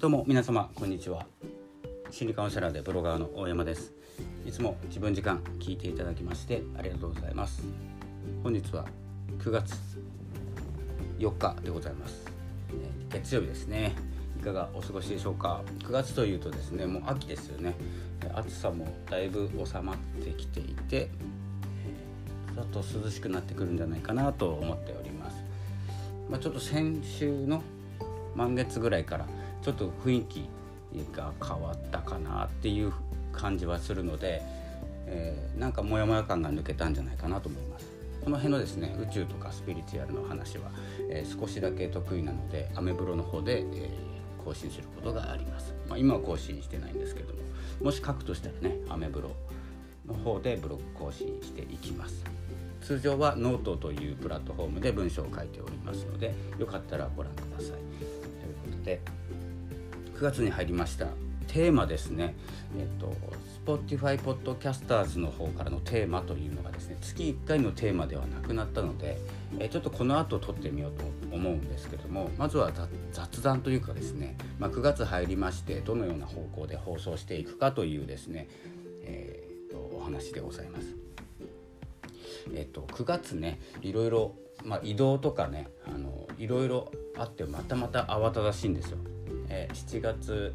どうも皆様こんにちは。心理カウンセラーでブロガーの大山です。いつも自分時間聞いていただきましてありがとうございます。本日は9月4日でございます。月曜日ですね。いかがお過ごしでしょうか？9月というとですねもう秋ですよね。暑さもだいぶ収まってきていてちょっと涼しくなってくるんじゃないかなと思っております。まあ、ちょっと先週の満月ぐらいからちょっと雰囲気が変わったかなっていう感じはするので、えー、なんかモヤモヤ感が抜けたんじゃないかなと思います。この辺のですね宇宙とかスピリチュアルの話は、えー、少しだけ得意なのでアメブロの方で、えー、更新することがあります、まあ、今は更新してないんですけどももし書くとしたらねアメブロの方でブログ更新していきます。通常はノートというプラットフォームで文章を書いておりますのでよかったらご覧ください。ということで9月に入りましたテーマですね、えっと、Spotify Podcasters の方からのテーマというのがですね月1回のテーマではなくなったので、えちょっとこの後撮ってみようと思うんですけどもまずは雑談というかですね、まあ、9月入りましてどのような方向で放送していくかというですね、えー、とお話でございます。えっと、9月ねいろいろ、まあ、移動とかねあのいろいろあってまたまた慌ただしいんですよ。えー、7月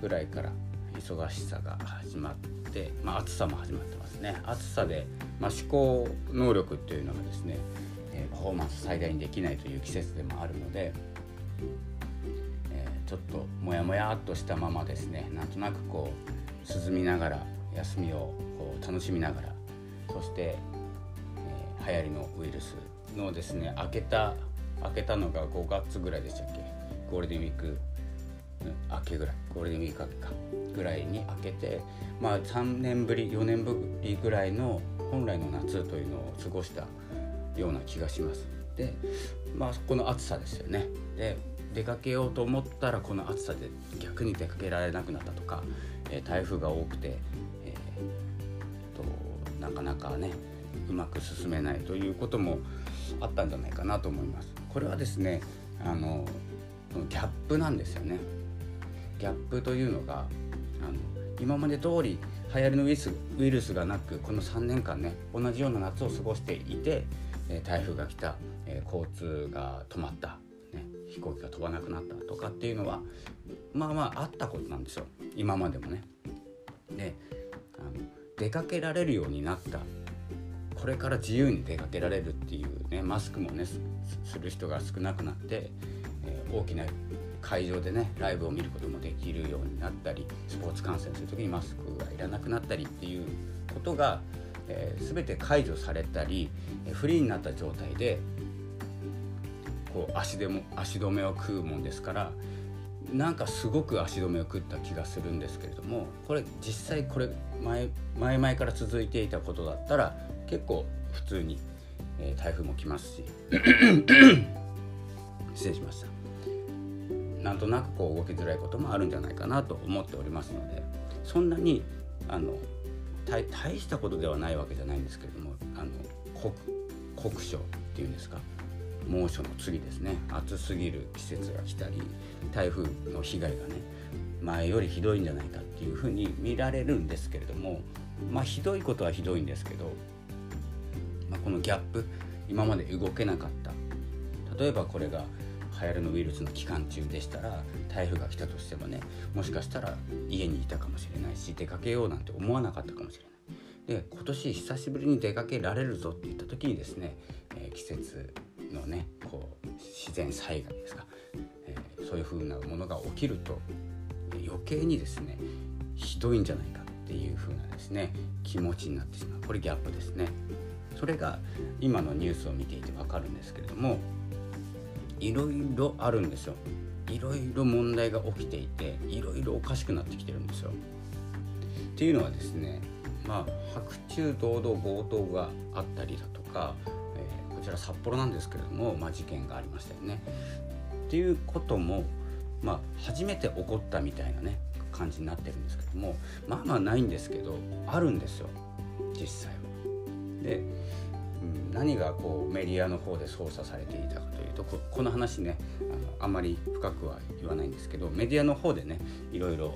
ぐらいから忙しさが始まって、まあ、暑さも始まってますね。暑さで、まあ、思考能力っていうのがですね、えー、パフォーマンス最大にできないという季節でもあるので、えー、ちょっとモヤモヤっとしたままですねなんとなくこう涼みながら休みをこう楽しみながらそしてえ流行りのウイルスのですね開けた開けたのが5月ぐらいでしたっけ？ゴールデンウィーク明けぐらいゴールデンウィーク明けかぐらいに開けてまあ3年ぶり4年ぶりぐらいの本来の夏というのを過ごしたような気がします。でまあこの暑さですよね。で出かけようと思ったらこの暑さで逆に出かけられなくなったとか、えー、台風が多くて、えー、となかなかねうまく進めないということもあったんじゃないかなと思います。これはですねあのギャップなんですよね。ギャップというのがあの今まで通り流行りのウイルスウイルスがなくこの3年間ね同じような夏を過ごしていて、え台風が来た、え交通が止まった、ね、飛行機が飛ばなくなったとかっていうのはまあまああったことなんですよ今までもね。であの出かけられるようになったこれから自由に出かけられるっていうねマスクもねする人が少なくなって、えー、大きな会場でねライブを見ることもできるようになったりスポーツ観戦する時にマスクがいらなくなったりっていうことが、えー、全て解除されたりフリーになった状態でこう足でも足止めを食うもんですからなんかすごく足止めを食った気がするんですけれどもこれ実際これ前前々から続いていたことだったら結構普通に、えー、台風も来ますし 失礼しました。なんとなくこう動きづらいこともあるんじゃないかなと思っておりますのでそんなにあの大したことではないわけじゃないんですけれどもあの酷酷暑っていうんですか？猛暑の次ですね。暑すぎる季節が来たり台風の被害がね前よりひどいんじゃないかっていうふうに見られるんですけれどもまあひどいことはひどいんですけどまあ、このギャップ今まで動けなかった。例えばこれが流行りのウイルスの期間中でしたら台風が来たとしてもねもしかしたら家にいたかもしれないし出かけようなんて思わなかったかもしれない。で今年久しぶりに出かけられるぞって言った時にですね、えー、季節のねこう自然災害ですか、えー、そういう風なものが起きると余計にですねひどいんじゃないかっていう風なですね気持ちになってしまうこれギャップですね。それが今のニュースを見ていてわかるんですけれどもいろいろあるんですよいろいろ問題が起きていていろいろおかしくなってきてるんですよ。っていうのはですねまあ白昼堂々強盗があったりだとか、えー、こちら札幌なんですけれども、まあ、事件がありましたよね。っていうことも、まあ、初めて起こったみたいなね感じになってるんですけどもまあまあないんですけどあるんですよ実際は。で何がこうメディアの方で操作されていたかというとこの話ねあのあんまり深くは言わないんですけどメディアの方でねいろいろ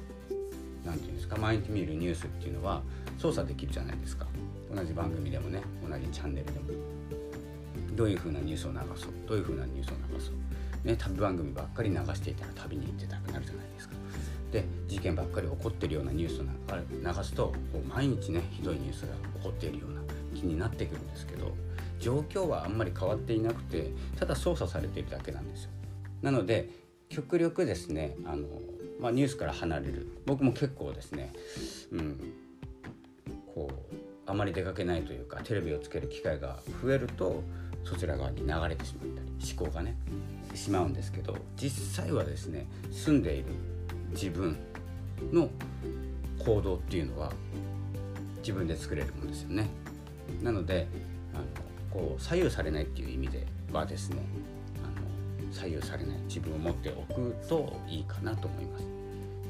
何て言うんですか毎日見るニュースっていうのは操作できるじゃないですか。同じ番組でもね同じチャンネルでも。どういう風なニュースを流そうどういう風なニュースを流そう。ね旅番組ばっかり流していたら旅に行ってたくなるじゃないですか。で事件ばっかり起こってるようなニュースを流すとこう毎日ねひどいニュースが起こっているような気になってくるんですけど状況はあんまり変わっていなくてただ操作されているだけなんですよなので極力ですねあの、まあ、ニュースから離れる僕も結構ですね、うん、こうあまり出かけないというかテレビをつける機会が増えるとそちら側に流れてしまったり思考がねしまうんですけど実際はですね住んでいる自分の行動っていうのは自分で作れるものですよね。なのであのこう左右されないっていう意味ではですねあの左右されない自分を持っておくといいかなと思います。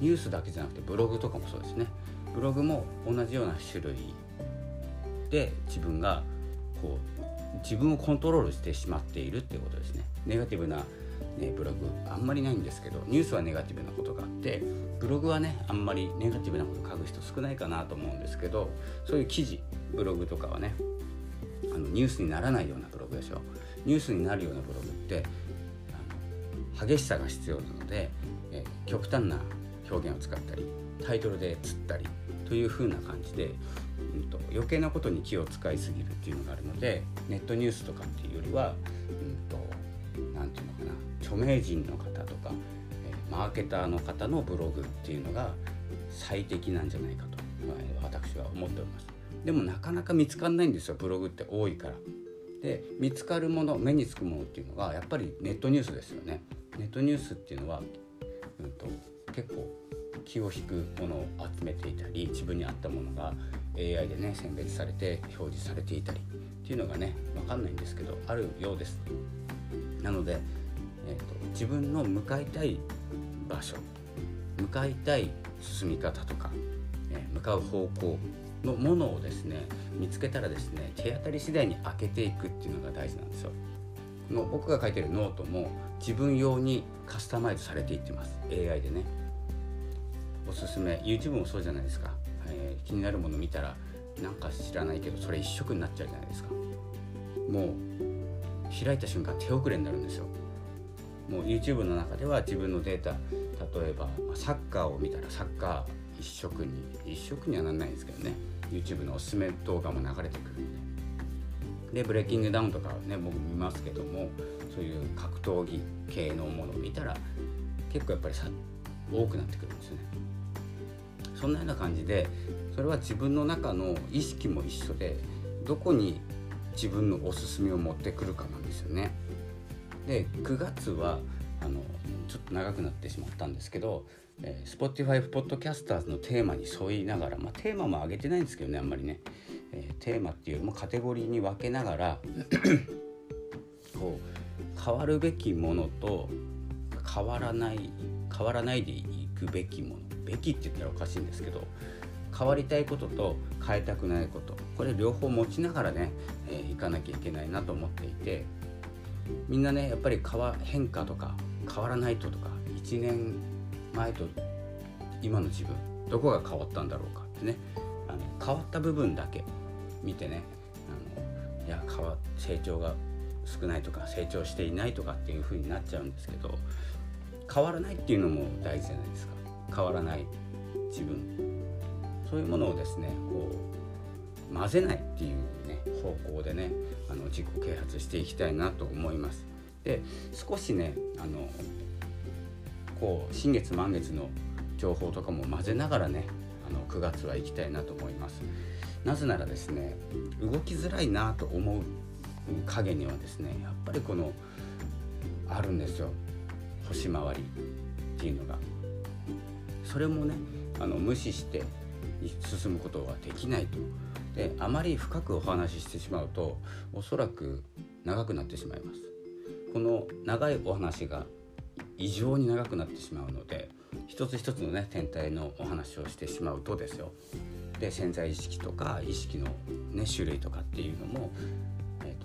ニュースだけじゃなくてブログとかもそうですね。ブログも同じような種類で自分がこう自分をコントロールしてしまっているっていうことですね。ネガティブなね、ブログあんまりないんですけどニュースはネガティブなことがあってブログはねあんまりネガティブなこと書く人少ないかなと思うんですけどそういう記事ブログとかはねあのニュースにならないようなブログでしょ。ニュースになるようなブログってあの激しさが必要なので、え極端な表現を使ったりタイトルで釣ったりという風な感じで、うんと、余計なことに気を使いすぎるっていうのがあるのでネットニュースとかっていうよりは著名人の方とか、えマーケターの方のブログっていうのが最適なんじゃないかと、私は思っております。でもなかなか見つかんないんですよブログって多いから。で見つかるもの目につくものっていうのがやっぱりネットニュースですよね。ネットニュースっていうのは、うんと、結構気を引くものを集めていたり自分に合ったものが AI でね選別されて表示されていたりっていうのがね分かんないんですけどあるようです。なので、えーと、自分の向かいたい場所向かいたい進み方とか、えー、向かう方向のものをですね見つけたらですね手当たり次第に開けていくっていうのが大事なんですよ。この僕が書いてるノートも自分用にカスタマイズされていってます。AI でね。おすすめ。YouTube もそうじゃないですか、えー、気になるもの見たらなんか知らないけどそれ一色になっちゃうじゃないですか。もう開いた瞬間手遅れになるんですよ。もう YouTube の中では自分のデータ例えばサッカーを見たらサッカー一色に一色にはならないんですけどね。YouTube のおすすめ動画も流れてくるんで。でブレイキングダウンとかね僕見ますけどもそういう格闘技系のものを見たら結構やっぱりさ多くなってくるんですよね。そんなような感じでそれは自分の中の意識も一緒でどこに自分のおすすめを持ってくるかなんですよね。で9月はあのちょっと長くなってしまったんですけど、えー、Spotify ポッドキャスターズのテーマに沿いながら、まあ、テーマも上げてないんですけどねあんまりね。えー、テーマっていうよりもカテゴリーに分けながらこう変わるべきものと変わらない変わらないでいくべきもの。べきって言ったらおかしいんですけど変わりたいことと変えたくないこと。これ両方持ちながらね、えー、いかなきゃいけないなと思っていてみんなねやっぱり変わ変化とか変わらないととか1年前と今の自分どこが変わったんだろうかってね。あの変わった部分だけ見てねあのいや変わ成長が少ないとか成長していないとかっていう風になっちゃうんですけど変わらないっていうのも大事じゃないですか。変わらない自分。そういうものをですねこう混ぜないっていう方向でねあの自己啓発していきたいなと思います。で少しねあのこう新月満月の情報とかも混ぜながらねあの9月は行きたいなと思います。なぜならですね動きづらいなと思う影にはですねやっぱりこのあるんですよ星回りっていうのがそれもねあの無視して進むことはできないとであまり深くお話ししてしまうとおそらく長くなってしまいますこの長いお話が異常に長くなってしまうので一つ一つのね天体のお話をしてしまうとですよで潜在意識とか意識の、ね、種類とかっていうのも、えー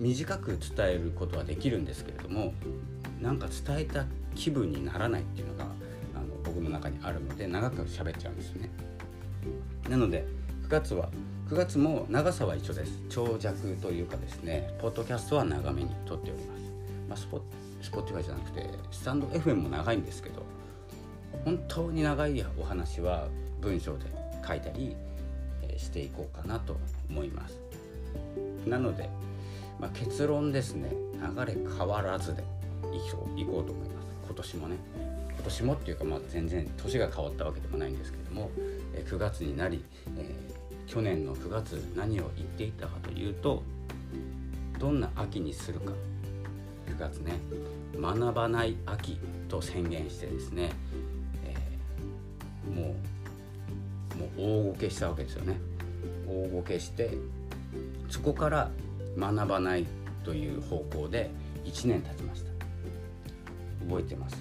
短く伝えることはできるんですけれどもなんか伝えた気分にならないっていうのがあの僕の中にあるので長く喋っちゃうんですよね。なので月は9月も長さは一緒です。長尺というかですねポッドキャストは長めに撮っております、まあ、スポ Spotify じゃなくてスタンド FM も長いんですけど本当に長いお話は文章で書いたりしていこうかなと思います。なので、まあ、結論ですね。流れ変わらずでいこういこうと思います。今年もね。今年もっていうか、まあ、全然年が変わったわけでもないんですけども9月になり、えー、去年の9月何を言っていたかというとどんな秋にするか。9月ね学ばない秋と宣言してですね、えー、もうもう大ごけしたわけですよね。大ごけしてそこから学ばないという方向で1年経ちました。覚えてます。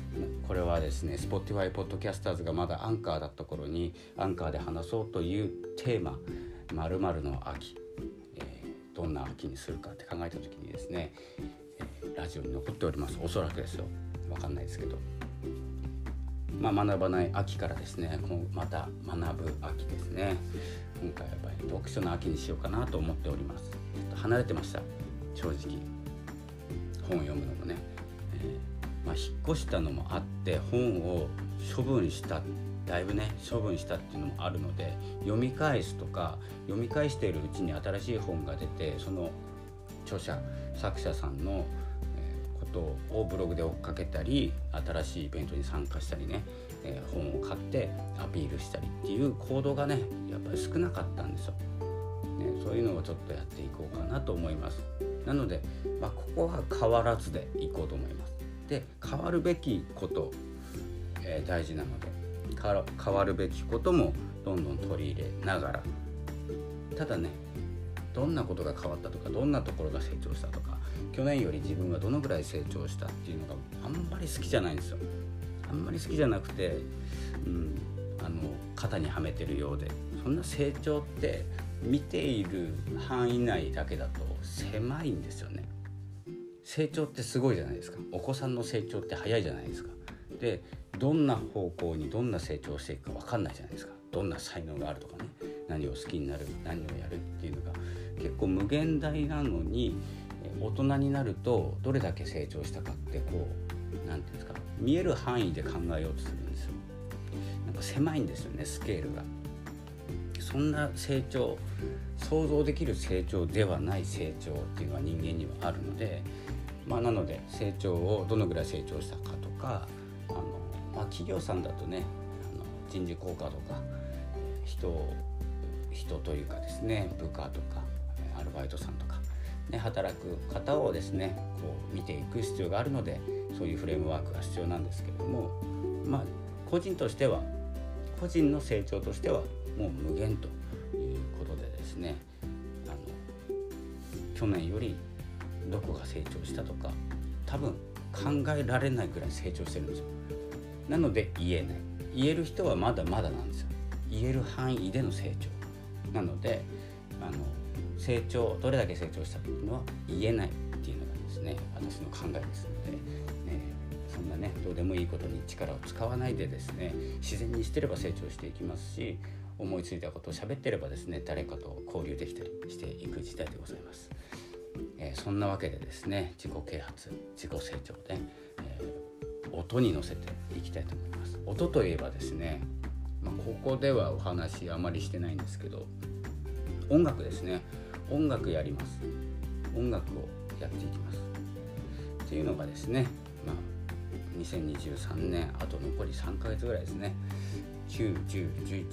これはですね Spotify ポッドキャスターズがまだアンカーだった頃にアンカーで話そうというテーマ「まるの秋」えー、どんな秋にするかって考えた時にですね、えー、ラジオに残っております。おそらくですよ。分かんないですけど。まあ、学ばない秋からですねまた学ぶ秋ですね。今回はやっぱり読書の秋にしようかなと思っております。ちょっと離れてました。正直。本を読むのもね、えー、まあ、引っ越したのもあって本を処分しただいぶね処分したっていうのもあるので読み返すとか読み返しているうちに新しい本が出てその著者作者さんのことをブログで追っかけたり新しいイベントに参加したりね、えー、本を買ってアピールしたりっていう行動がねやっぱり少なかったんですよ。ね、そういうのをちょっとやっていこうかなと思います。なので、まあ、ここは変わらずでいこうと思います。で変わるべきこと、えー、大事なので変わるべきこともどんどん取り入れながらただねどんなことが変わったとかどんなところが成長したとか去年より自分はどのぐらい成長したっていうのがあんまり好きじゃないんですよ。あんまり好きじゃなくて、うん、あの肩にはめてるようでそんな成長って見ている範囲内だけだと狭いんですよね。成長ってすごいじゃないですかお子さんの成長って早いじゃないですか。でどんな方向にどんな成長していくか分かんないじゃないですかどんな才能があるとかね何を好きになる何をやるっていうのが結構無限大なのに大人になるとどれだけ成長したかってこう何て言うんですか見える範囲で考えようとするんですよ。なんか狭いんですよねスケールが。そんな成長想像できる成長ではない成長っていうのは人間にはあるので、まあ、なので成長をどのぐらい成長したかとかあの、まあ、企業さんだとねあの人事効果とか人人というかですね部下とかアルバイトさんとかね、働く方をですねこう見ていく必要があるのでそういうフレームワークが必要なんですけれどもまあ個人としては個人の成長としてはもう無限ということでですねあの去年よりどこが成長したとか多分考えられないくらい成長してるんですよ。なので言えない。言える人はまだまだなんですよ。言える範囲での成長。なのであの成長どれだけ成長したっていうのは言えないっていうのがですね私の考えですので、ね、そんなねどうでもいいことに力を使わないでですね自然にしてれば成長していきますし思いついたことを喋ってればですね誰かと交流できたりしていく時代でございます。えー、そんなわけでですね自己啓発自己成長で、えー、音に乗せていきたいと思います。音といえばですね、まあ、ここではお話あまりしてないんですけど音楽ですね。音楽やります。音楽をやっていきます。っていうのがですねまあ2023年あと残り3ヶ月ぐらいですね。9101112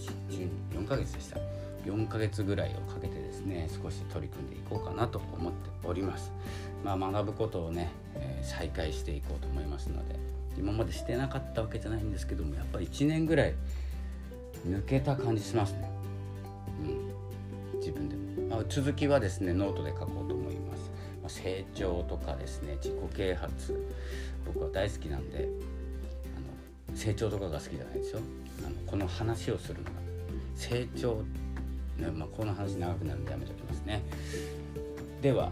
4ヶ月でした。4ヶ月ぐらいをかけてですね少し取り組んでいこうかなと思っております。まあ学ぶことをね、えー、再開していこうと思いますので今までしてなかったわけじゃないんですけどもやっぱり1年ぐらい抜けた感じしますね。うん。自分でも。まあ、続きはですねノートで書こうと思います、まあ、成長とかですね自己啓発僕は大好きなんであの成長とかが好きじゃないですよ。あのこの話をするのが成長、ねまあ、この話長くなるんでやめときますね。では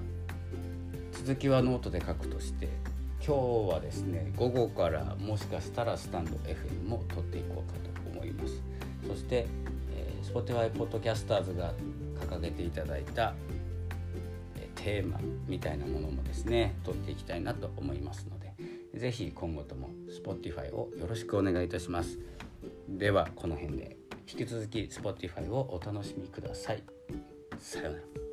続きはノートで書くとして今日はですね午後からもしかしたらスタンド FM も撮っていこうかと思います。そして、えー、Spotify ポッドキャスターズが掲げていただいた、えー、テーマみたいなものもですね撮っていきたいなと思いますので是非今後とも Spotify をよろしくお願いいたします。ではこの辺で。引き続き Spotify をお楽しみください。さようなら。